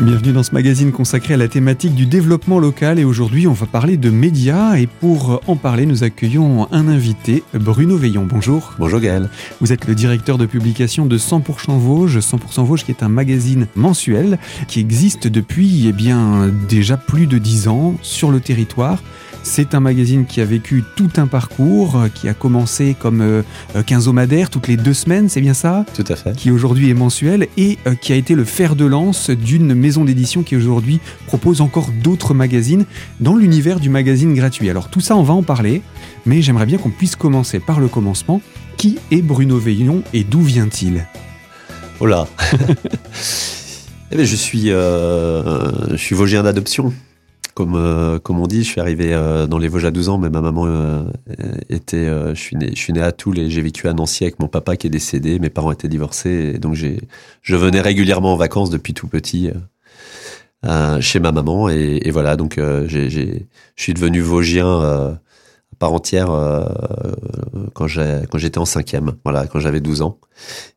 Bienvenue dans ce magazine consacré à la thématique du développement local et aujourd'hui on va parler de médias et pour en parler nous accueillons un invité, Bruno Veillon. Bonjour. Bonjour Gaël. Vous êtes le directeur de publication de 100% Vosges, 100% Vosges qui est un magazine mensuel qui existe depuis eh bien déjà plus de 10 ans sur le territoire c'est un magazine qui a vécu tout un parcours, qui a commencé comme euh, quinzomadaire toutes les deux semaines, c'est bien ça? Tout à fait. Qui aujourd'hui est mensuel et euh, qui a été le fer de lance d'une maison d'édition qui aujourd'hui propose encore d'autres magazines dans l'univers du magazine gratuit. Alors tout ça, on va en parler, mais j'aimerais bien qu'on puisse commencer par le commencement. Qui est Bruno Veillon et d'où vient-il? Oh là eh bien, je suis, suis Vosgien d'adoption. Comme, euh, comme on dit, je suis arrivé euh, dans les Vosges à 12 ans, mais ma maman euh, était. je, suis né, je suis né à Toul et j'ai vécu à Nancy avec mon papa qui est décédé. Mes parents étaient divorcés. Et donc, je venais régulièrement en vacances depuis tout petit chez ma maman. Et, et voilà, donc j'ai, j'ai, je suis devenu Vosgien à part entière quand, j'ai, quand j'étais en cinquième, voilà, quand j'avais 12 ans.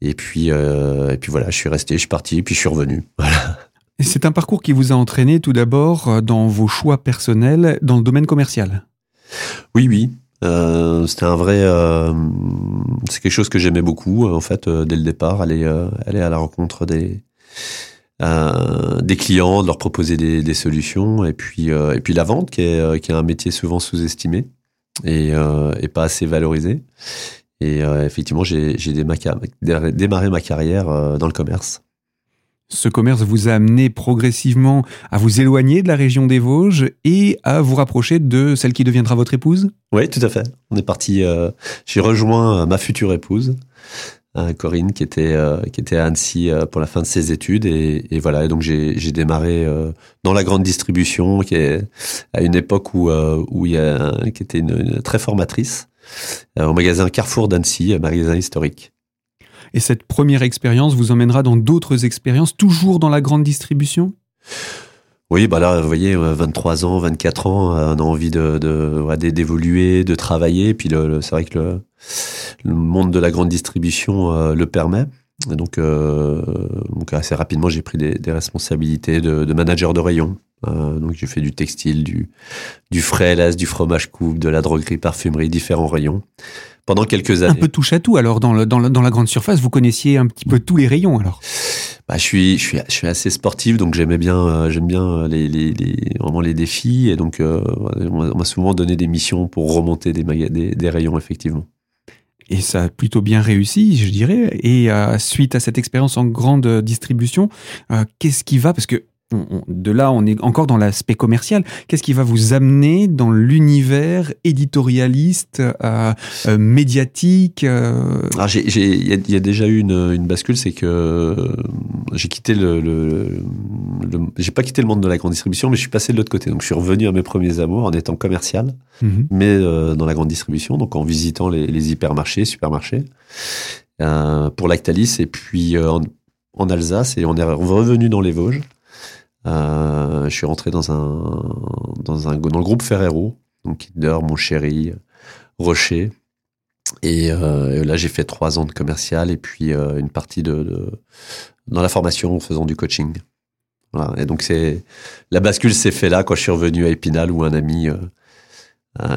Et puis, et puis voilà, je suis resté, je suis parti, puis je suis revenu. Voilà. C'est un parcours qui vous a entraîné tout d'abord euh, dans vos choix personnels dans le domaine commercial? Oui, oui. Euh, c'était un vrai. Euh, c'est quelque chose que j'aimais beaucoup en fait dès le départ, aller aller à la rencontre des des clients, de leur proposer des, des solutions et puis et puis la vente qui est qui est un métier souvent sous-estimé et et pas assez valorisé. Et effectivement, j'ai démarré ma carrière dans le commerce. Ce commerce vous a amené progressivement à vous éloigner de la région des Vosges et à vous rapprocher de celle qui deviendra votre épouse? Oui, tout à fait. On est parti. Euh, j'ai rejoint euh, ma future épouse, euh, Corinne, qui était qui était à Annecy pour la fin de ses études et, voilà. Donc j'ai démarré dans la grande distribution, qui est à une époque où il y a qui était une très formatrice au magasin Carrefour d'Annecy, un magasin historique. Et cette première expérience vous emmènera dans d'autres expériences, toujours dans la grande distribution? Oui, bah là, vous voyez, 23 ans, 24 ans, euh, on a envie de, d'évoluer, de, travailler. puis c'est vrai que le, monde de la grande distribution euh, le permet. donc, euh, donc assez rapidement, j'ai pris des, responsabilités de, manager de rayon. donc j'ai fait du textile, du, du frais du fromage coupe, de la droguerie, parfumerie, différents rayons pendant quelques années. Un peu touche à tout. Alors, dans, dans, la grande surface, vous connaissiez un petit peu tous les rayons, alors? Bah, je suis, je suis, je suis assez sportif, donc j'aimais bien, euh, j'aime bien euh, les, les, vraiment les défis, et donc euh, on m'a souvent donné des missions pour remonter des, des, des, rayons, effectivement. Et ça a plutôt bien réussi, je dirais. Et suite à cette expérience en grande distribution, qu'est-ce qui va? Parce que de là, on est encore dans l'aspect commercial. Qu'est-ce qui va vous amener dans l'univers éditorialiste, euh, euh, médiatique euh? Il y, a déjà eu une, bascule, c'est que j'ai quitté le, j'ai pas quitté le monde de la grande distribution, mais je suis passé de l'autre côté. Donc je suis revenu à mes premiers amours en étant commercial, mhm. mais dans la grande distribution, donc en visitant les, hypermarchés, supermarchés, pour Lactalis, et puis en, en Alsace, et on est revenu dans les Vosges. Euh, je suis rentré dans un, dans le groupe Ferrero, donc Kinder, Mon Chéri, Rocher. Et euh, là, j'ai fait trois ans de commercial et puis euh, une partie de, dans la formation en faisant du coaching. Et donc c'est la bascule s'est fait là quand je suis revenu à Épinal où un ami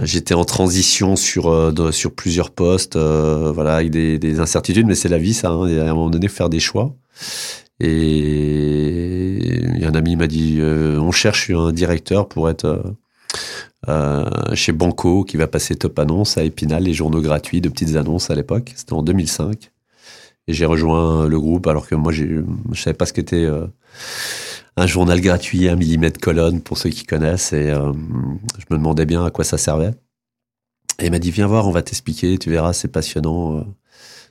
j'étais en transition sur sur plusieurs postes, voilà, avec des, des incertitudes, mais c'est la vie, ça. Hein, à un moment donné, faire des choix. Et ami m'a dit euh, on cherche un directeur pour être euh, euh, chez Banco qui va passer top annonce à Épinal, les journaux gratuits de petites annonces à l'époque. C'était en 2005. Et j'ai rejoint le groupe alors que moi, je savais pas ce qu'était un journal gratuit, un millimètre colonne pour ceux qui connaissent. Et je me demandais bien à quoi ça servait. Et il m'a dit viens voir, on va t'expliquer, tu verras, c'est passionnant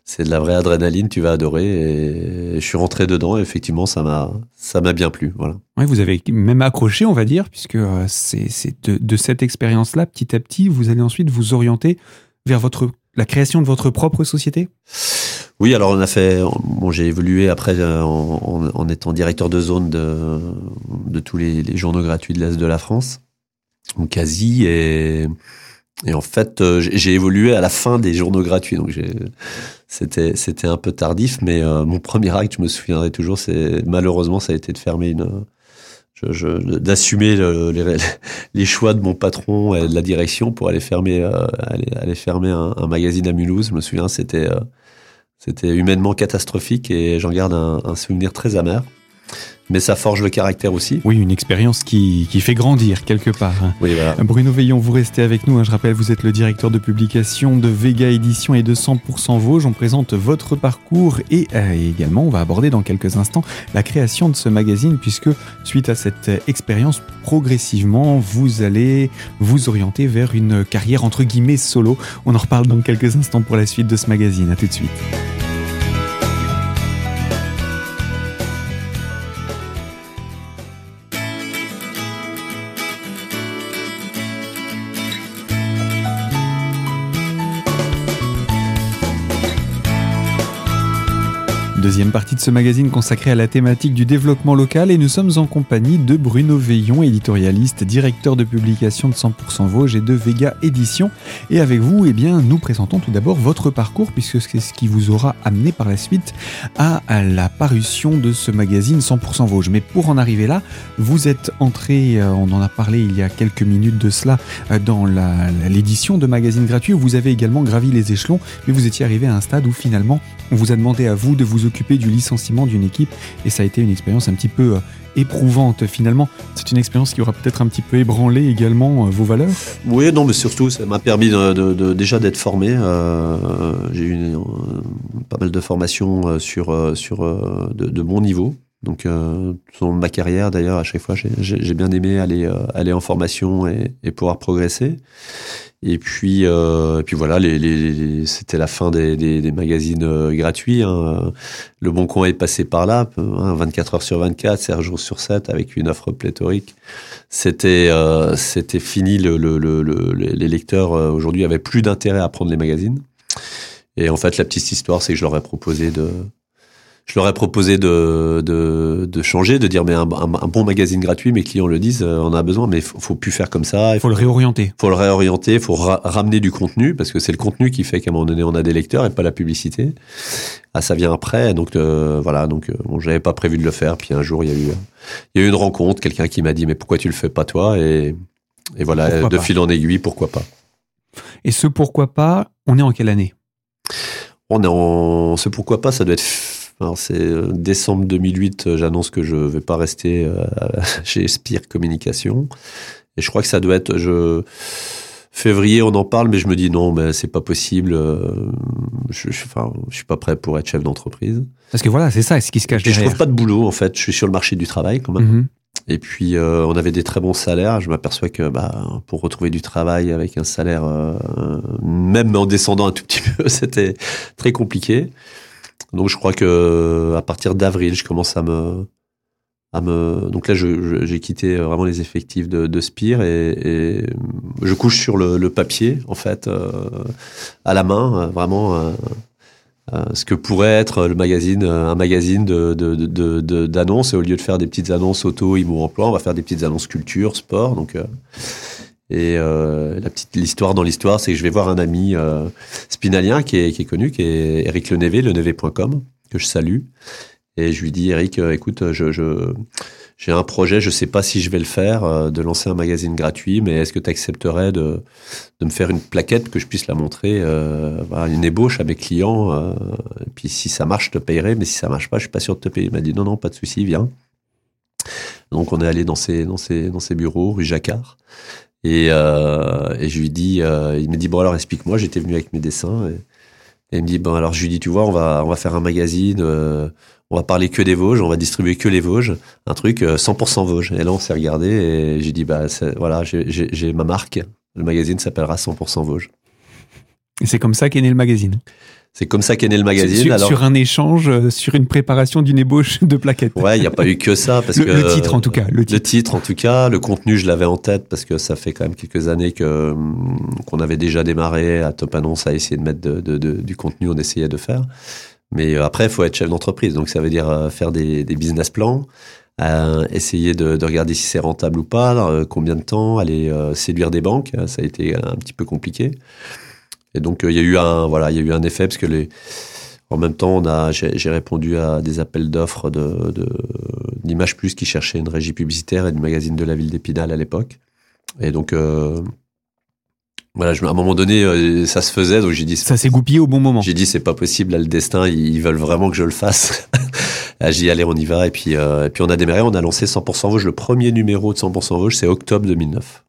c'est de la vraie adrénaline, tu vas adorer. Et je suis rentré dedans et effectivement, ça m'a, ça m'a bien plu. Voilà. Oui, vous avez même accroché, on va dire, puisque euh, c'est, de, cette expérience-là, petit à petit, vous allez ensuite vous orienter vers votre, la création de votre propre société? Oui, alors on a fait. Bon, j'ai évolué après euh, en, étant directeur de zone de, de tous les, les journaux gratuits de l'Est de la France, quasi, et et en fait, euh, j'ai évolué à la fin des journaux gratuits, donc c'était c'était un peu tardif, mais euh, mon premier acte, je me souviendrai toujours, c'est malheureusement ça a été de fermer une d'assumer les, les, choix de mon patron et de la direction pour aller fermer, aller, aller, fermer un, un, magazine à Mulhouse. Je me souviens, c'était c'était humainement catastrophique et j'en garde un, un, souvenir très amer mais ça forge le caractère aussi. Oui, une expérience qui, qui fait grandir quelque part. Oui, voilà. Bruno Veillon, vous restez avec nous. Hein. Je rappelle, vous êtes le directeur de publication de Vega Édition et de 100% Vosges. On présente votre parcours et euh, également, on va aborder dans quelques instants la création de ce magazine puisque suite à cette expérience, progressivement, vous allez vous orienter vers une carrière entre guillemets solo. On en reparle dans quelques instants pour la suite de ce magazine. À tout de suite. Deuxième partie de ce magazine consacré à la thématique du développement local et nous sommes en compagnie de Bruno Veillon, éditorialiste, directeur de publication de 100% Vosges et de Vega Édition. Et avec vous, eh bien, nous présentons tout d'abord votre parcours puisque c'est ce qui vous aura amené par la suite à la parution de ce magazine 100% Vosges. Mais pour en arriver là, vous êtes entré, euh, on en a parlé il y a quelques minutes de cela, euh, dans l'édition de magazines gratuits où vous avez également gravi les échelons, mais vous étiez arrivé à un stade où finalement on vous a demandé à vous de vous occuper du licenciement d'une équipe et ça a été une expérience un petit peu euh, éprouvante finalement. C'est une expérience qui aura peut-être un petit peu ébranlé également euh, vos valeurs? Oui, non, mais surtout, ça m'a permis de, déjà d'être formé. Euh, j'ai eu pas mal de formations sur, sur de, de bon niveau. Donc, dans ma carrière, d'ailleurs, à chaque fois, j'ai bien aimé aller, aller en formation et, et pouvoir progresser. Et puis, euh, et puis voilà, les, les, c'était la fin des, des, des magazines euh, gratuits. Hein. Le Bon Coin est passé par là, hein, 24 heures sur 24, 7 jours sur 7, avec une offre pléthorique. C'était, euh, c'était fini. Le, le, le, les lecteurs euh, aujourd'hui avaient plus d'intérêt à prendre les magazines. Et en fait, la petite histoire, c'est que je leur ai proposé de, je leur ai proposé de, de, de changer, de dire mais un, bon magazine gratuit, mes clients le disent, euh, on a besoin, mais faut, faut plus faire comme ça. Il faut, le réorienter. Faut le réorienter, il faut ramener du contenu parce que c'est le contenu qui fait qu'à un moment donné on a des lecteurs et pas la publicité. Ah, ça vient après, donc euh, voilà, donc euh, bon, j'avais pas prévu de le faire. Puis un jour il y a eu, il y a eu une rencontre, quelqu'un qui m'a dit mais pourquoi tu le fais pas toi? Et, et voilà, de fil en aiguille, pourquoi pas? Et ce pourquoi pas, on est en quelle année? On est en, ce pourquoi pas, ça doit être alors c'est euh, décembre 2008, euh, j'annonce que je vais pas rester euh, chez Spire Communication. Et je crois que ça doit être je février, on en parle, mais je me dis non, mais c'est pas possible. Je, je, enfin, je suis pas prêt pour être chef d'entreprise. Parce que voilà, c'est ça, ce qui se cache derrière. je trouve pas de boulot en fait. Je suis sur le marché du travail quand même. Mm-hmm. Et puis on avait des très bons salaires. Je m'aperçois que bah, pour retrouver du travail avec un salaire, même en descendant un tout petit peu, c'était très compliqué. Donc je crois que à partir d'avril, je commence à me à me donc là j'ai quitté vraiment les effectifs de, Spire et, je couche sur le, papier en fait euh, à la main euh, vraiment euh, euh, ce que pourrait être le magazine un magazine d'annonces de, et au lieu de faire des petites annonces auto IMO emploi on va faire des petites annonces culture sport. Donc et euh, la petite l'histoire dans l'histoire, c'est que je vais voir un ami euh, spinalien qui est, qui est connu, qui est Eric Lenevé, lenevé.com, que je salue. Et je lui dis, Eric, euh, écoute, je, je, j'ai un projet, je sais pas si je vais le faire, euh, de lancer un magazine gratuit, mais est-ce que tu accepterais de, de me faire une plaquette que je puisse la montrer, euh, une ébauche à mes clients euh, Et puis si ça marche, je te payerai, mais si ça marche pas, je suis pas sûr de te payer. Il m'a dit, non, non, pas de souci, viens. Donc on est allé dans ses, dans ses, dans ses bureaux, rue Jacquard. Et, euh, et je lui dis, euh, il me dit bon alors explique-moi. J'étais venu avec mes dessins et, il me dit bon alors je lui dis tu vois on va on va faire un magazine, euh, on va parler que des Vosges, on va distribuer que les Vosges, un truc 100% Vosges. Et là on s'est regardé et j'ai dit bah voilà j'ai ma marque. Le magazine s'appellera 100% Vosges. Et c'est comme ça qu'est né le magazine? C'est comme ça qu'est né le magazine. Sur, sur un échange, euh, sur une préparation d'une ébauche de plaquettes. Ouais, il n'y a pas eu que ça. Parce le, que, le titre en tout cas. Le titre. le titre. en tout cas. Le contenu, je l'avais en tête parce que ça fait quand même quelques années que qu'on avait déjà démarré à Top Annonce à essayer de mettre de, de, de, du contenu, on essayait de faire. Mais euh, après, il faut être chef d'entreprise. Donc ça veut dire euh, faire des, des business plans. Euh, essayer de, de, regarder si c'est rentable ou pas, euh, combien de temps, aller euh, séduire des banques, ça a été un petit peu compliqué. Et donc il y a eu un voilà, il y a eu un effet parce que les en même temps, on a, j'ai répondu à des appels d'offres de, de, d'Image Plus qui cherchait une régie publicitaire et du magazine de la ville d'Épinal à l'époque. Et donc, euh, voilà, je, à un moment donné, euh, ça se faisait, donc j'ai dit. Ça s'est goupillé au bon moment. J'ai dit, c'est pas possible, là, le destin, ils, veulent vraiment que je le fasse. J'ai dit, allez, on y va. Et puis, euh, et puis, on a démarré, on a lancé 100% Vosges. Le premier numéro de 100% Vosges, c'est octobre 2009.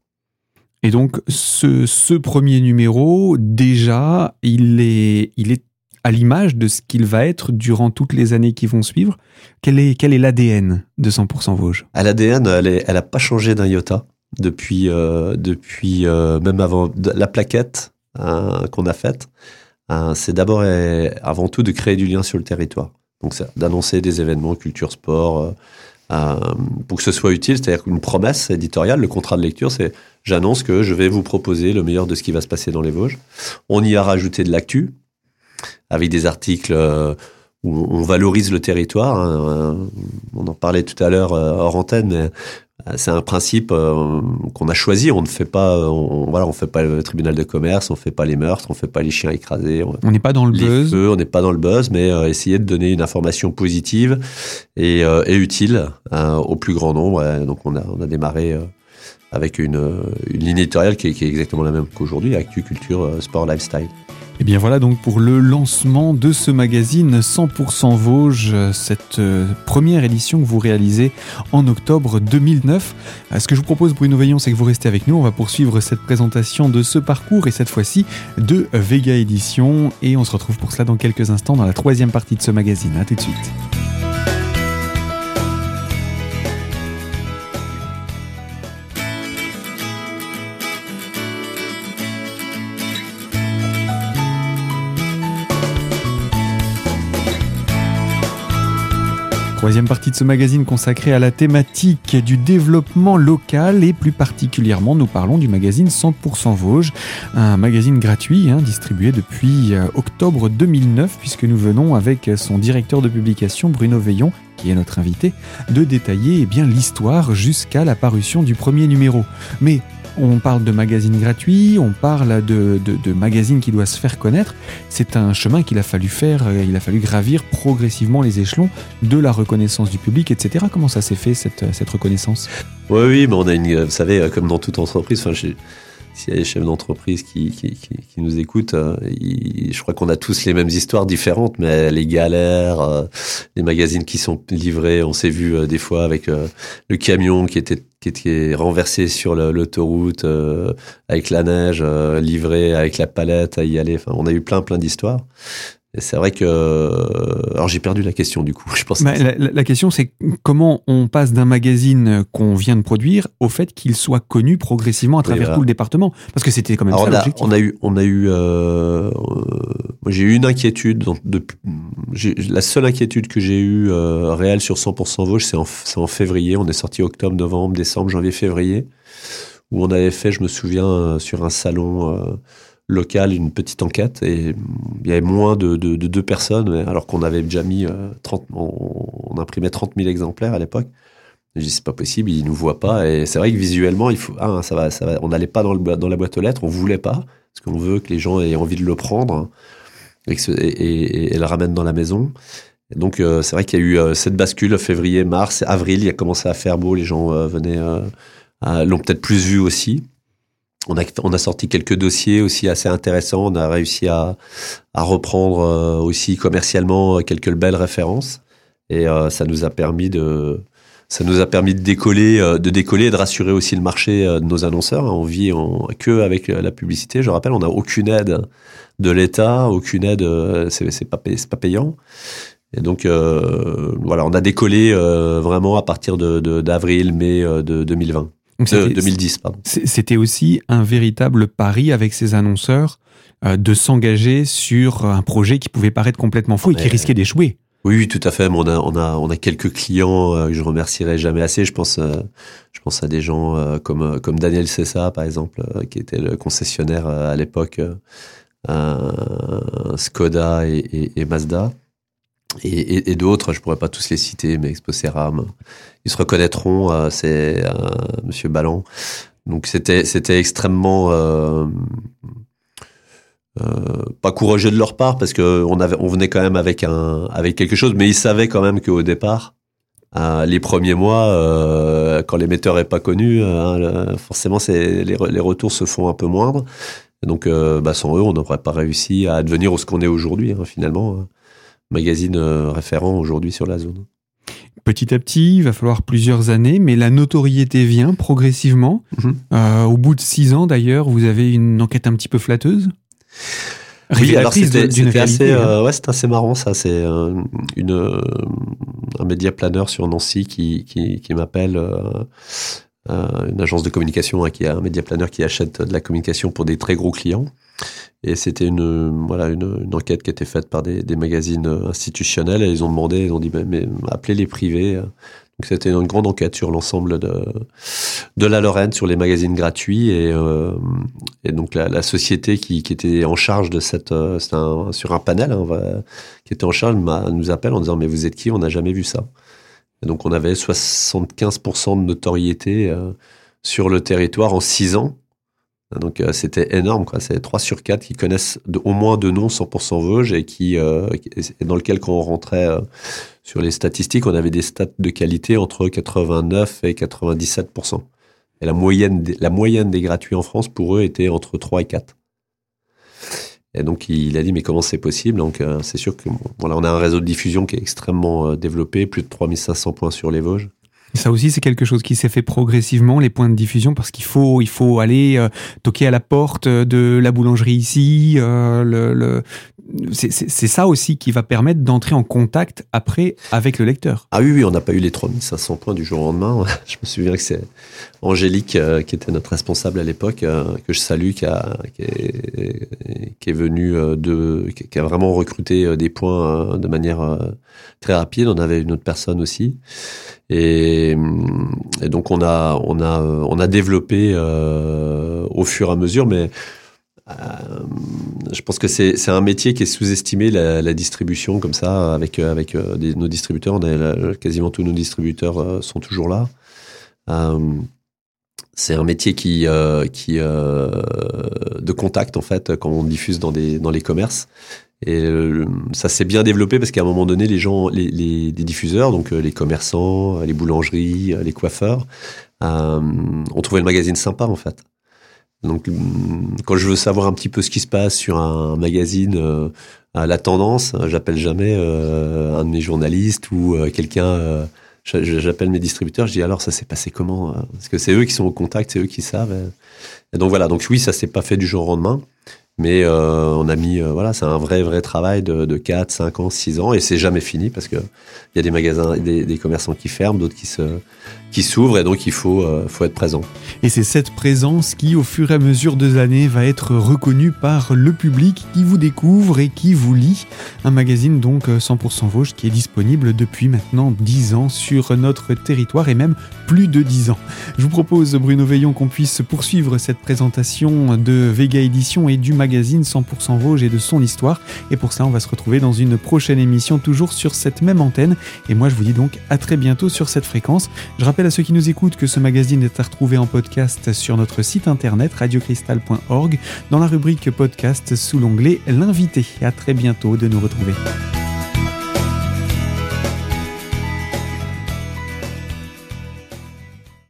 Et donc, ce, premier numéro, déjà, il est, il est à l'image de ce qu'il va être durant toutes les années qui vont suivre. Quel est, quel est l'ADN de 100% Vosges? l'ADN, elle n'a pas changé d'un iota depuis, euh, depuis euh, même avant la plaquette hein, qu'on a faite. Hein, c'est d'abord et avant tout de créer du lien sur le territoire. Donc, d'annoncer des événements, culture, sport, euh, pour que ce soit utile. C'est-à-dire qu'une promesse éditoriale, le contrat de lecture, c'est j'annonce que je vais vous proposer le meilleur de ce qui va se passer dans les Vosges. On y a rajouté de l'actu avec des articles où on valorise le territoire. Hein, on en parlait tout à l'heure hors antenne, euh, c'est un principe euh, qu'on a choisi. On ne fait pas, euh, on, voilà, on fait pas le tribunal de commerce, on fait pas les meurtres, on fait pas les chiens écrasés. On n'est pas dans le buzz. on n'est pas dans le buzz, mais essayer de donner une information positive et, et utile au plus grand nombre. donc on a, on a démarré avec une, une ligne éditoriale qui est, exactement la même qu'aujourd'hui, actu, culture, sport, lifestyle. Et eh bien voilà donc pour le lancement de ce magazine 100% Vosges, cette euh, première édition que vous réalisez en octobre 2009. Euh, ce que je vous propose Bruno Veillon, c'est que vous restez avec nous. On va poursuivre cette présentation de ce parcours et cette fois-ci de Vega Édition. Et on se retrouve pour cela dans quelques instants dans la troisième partie de ce magazine. A tout de suite. Troisième partie de ce magazine consacré à la thématique du développement local et plus particulièrement nous parlons du magazine 100% Vosges, un magazine gratuit hein, distribué depuis euh, octobre 2009 puisque nous venons avec son directeur de publication Bruno Veillon qui est notre invité, de détailler eh bien l'histoire jusqu'à la parution du premier numéro. Mais on parle de magazines gratuits, on parle de, magazines qui doivent se faire connaître. C'est un chemin qu'il a fallu faire, euh, il a fallu gravir progressivement les échelons de la reconnaissance du public, etc. Comment ça s'est fait cette, cette reconnaissance? Oui, oui, mais on a une, vous savez, euh, comme dans toute entreprise, enfin, s'il y a des chefs d'entreprise qui, nous écoutent, euh, je crois qu'on a tous les mêmes histoires différentes, mais les galères, euh, les magazines qui sont livrés, on s'est vu euh, des fois avec le camion qui était, qui était renversé sur l'autoroute avec la neige, livré avec la palette à y aller. Enfin, on a eu plein plein d'histoires c'est vrai que. Alors j'ai perdu la question du coup. Je pense bah, la, question c'est comment on passe d'un magazine qu'on vient de produire au fait qu'il soit connu progressivement à travers tout le département. Parce que c'était quand même ça l'objectif. On a eu. On a eu euh, j'ai eu une inquiétude. De, la seule inquiétude que j'ai eue euh, réelle sur 100% Vosges, c'est en, en, février. On est sorti octobre, novembre, décembre, janvier, février. Où on avait fait, je me souviens, euh, sur un salon euh, local une petite enquête et il y avait moins de, deux personnes alors qu'on avait déjà mis 30, euh, on, imprimait 30 000 exemplaires à l'époque. Je dis c'est pas possible, ils nous voient pas et c'est vrai que visuellement il faut ah, ça va ça va on n'allait pas dans, le, dans la boîte aux lettres, on voulait pas parce qu'on veut que les gens aient envie de le prendre et, et, le ramènent dans la maison. donc euh, c'est vrai qu'il y a eu euh, cette bascule février, mars, avril, il a commencé à faire beau, les gens venaient l'ont peut-être plus vu aussi. On a, on a sorti quelques dossiers aussi assez intéressants. On a réussi à, à reprendre euh, aussi commercialement quelques belles références. Et euh, ça nous a permis de, ça nous a permis de décoller, euh, de décoller et de rassurer aussi le marché de nos annonceurs. On vit en, que avec la publicité. Je rappelle, on n'a aucune aide de l'État, aucune aide, c'est pas, pas payant. Et donc voilà, on a décollé vraiment à partir de d'avril, mai de 2020. 2010, pardon. C'était aussi un véritable pari avec ces annonceurs euh, de s'engager sur un projet qui pouvait paraître complètement fou et qui risquait d'échouer. Oui, oui, tout à fait. On a, on a, on a quelques clients euh, que je remercierai jamais assez. Je pense, euh, je pense à des gens comme, comme Daniel Cessa, par exemple, qui était le concessionnaire à l'époque, Skoda et, et Mazda et, d'autres, je pourrais pas tous les citer, mais Expo ils se reconnaîtront, euh, c'est euh, Monsieur Ballon. Donc c'était c'était extrêmement euh, euh, pas courageux de leur part parce que on avait on venait quand même avec un avec quelque chose, mais ils savaient quand même qu'au départ les premiers mois, quand l'émetteur est pas connu, hein, forcément, c'est les, retours se font un peu moindres. donc, bah, sans eux, on n'aurait pas réussi à devenir ce qu'on est aujourd'hui, hein, finalement. Magazine référent aujourd'hui sur la zone. Petit à petit, il va falloir plusieurs années, mais la notoriété vient progressivement. Mhm. Euh, au bout de six ans, d'ailleurs, vous avez une enquête un petit peu flatteuse. Oui, alors c'était assez, hein. euh, ouais, assez marrant ça. C'est euh, une un média planeur sur Nancy qui qui, qui m'appelle. Une agence de communication hein, qui a un média planeur qui achète de la communication pour des très gros clients et c'était une, voilà, une, enquête qui a été faite par des, magazines institutionnels. Et ils ont demandé, ils ont dit, mais, appelez les privés. Donc c'était une grande enquête sur l'ensemble de, de la Lorraine, sur les magazines gratuits. Et, euh, donc la, société qui, était en charge de cette, euh, sur un panel, hein, qui était en charge, nous appelle en disant, mais vous êtes qui? On n'a jamais vu ça. Donc on avait 75% de notoriété euh, sur le territoire en six ans. Donc euh, c'était énorme, quoi. C'est 3 sur 4 qui connaissent au moins deux noms 100% Vosges et qui, euh, dans lequel quand on rentrait euh, sur les statistiques, on avait des stats de qualité entre 89 et 97%. Et la moyenne, la moyenne des gratuits en France pour eux était entre 3 et 4. Et donc il a dit mais comment c'est possible? Donc c'est sûr que voilà, on a un réseau de diffusion qui est extrêmement développé, plus de 3500 points sur les Vosges. Ça aussi, c'est quelque chose qui s'est fait progressivement, les points de diffusion, parce qu'il faut, il faut aller euh, toquer à la porte de la boulangerie ici. Euh. C'est ça aussi qui va permettre d'entrer en contact après avec le lecteur. Ah oui, oui, on n'a pas eu les 3500 points du jour au lendemain. je me souviens que c'est Angélique, euh, qui était notre responsable à l'époque, que je salue, qui, a, est, qui est venue de, qui a vraiment recruté des points de manière très rapide. On avait une autre personne aussi. Et, et, donc on a on a on a développé euh, au fur et à mesure, mais euh, je pense que c'est un métier qui est sous-estimé la, distribution comme ça avec avec euh, nos distributeurs. Quasiment tous nos distributeurs euh, sont toujours là. Euh, c'est un métier qui qui de contact en fait quand on diffuse dans des dans les commerces et euh, ça s'est bien développé parce qu'à un moment donné, les gens, les, les, diffuseurs, donc euh, les commerçants, les boulangeries, euh, les coiffeurs, euh, ont trouvé le magazine sympa en fait. Donc, quand je veux savoir un petit peu ce qui se passe sur un magazine à la tendance, j'appelle jamais un de mes journalistes ou quelqu'un. j'appelle mes distributeurs. Je dis alors ça s'est passé comment Parce que c'est eux qui sont au contact, c'est eux qui savent. Et donc voilà. Donc oui, ça s'est pas fait du jour au lendemain. Mais euh, on a mis, euh, voilà, c'est un vrai, vrai travail de, de 4, 5 ans, 6 ans, et c'est jamais fini parce que il y a des magasins, des commerçants qui ferment, d'autres qui se, qui s'ouvrent, et donc il faut, euh, faut être présent. Et c'est cette présence qui, au fur et à mesure des années, va être reconnue par le public qui vous découvre et qui vous lit. Un magazine donc 100% Vosges qui est disponible depuis maintenant 10 ans sur notre territoire et même plus de 10 ans. Je vous propose, Bruno Veillon, qu'on puisse poursuivre cette présentation de Vega Édition et du magazine magazine 100% Vosges et de son histoire. Et pour ça, on va se retrouver dans une prochaine émission, toujours sur cette même antenne. Et moi, je vous dis donc à très bientôt sur cette fréquence. Je à ceux qui nous écoutent que ce magazine est à retrouver en podcast sur notre site internet radiocristal.org dans la rubrique podcast sous l'onglet L'invité. À très bientôt de nous retrouver.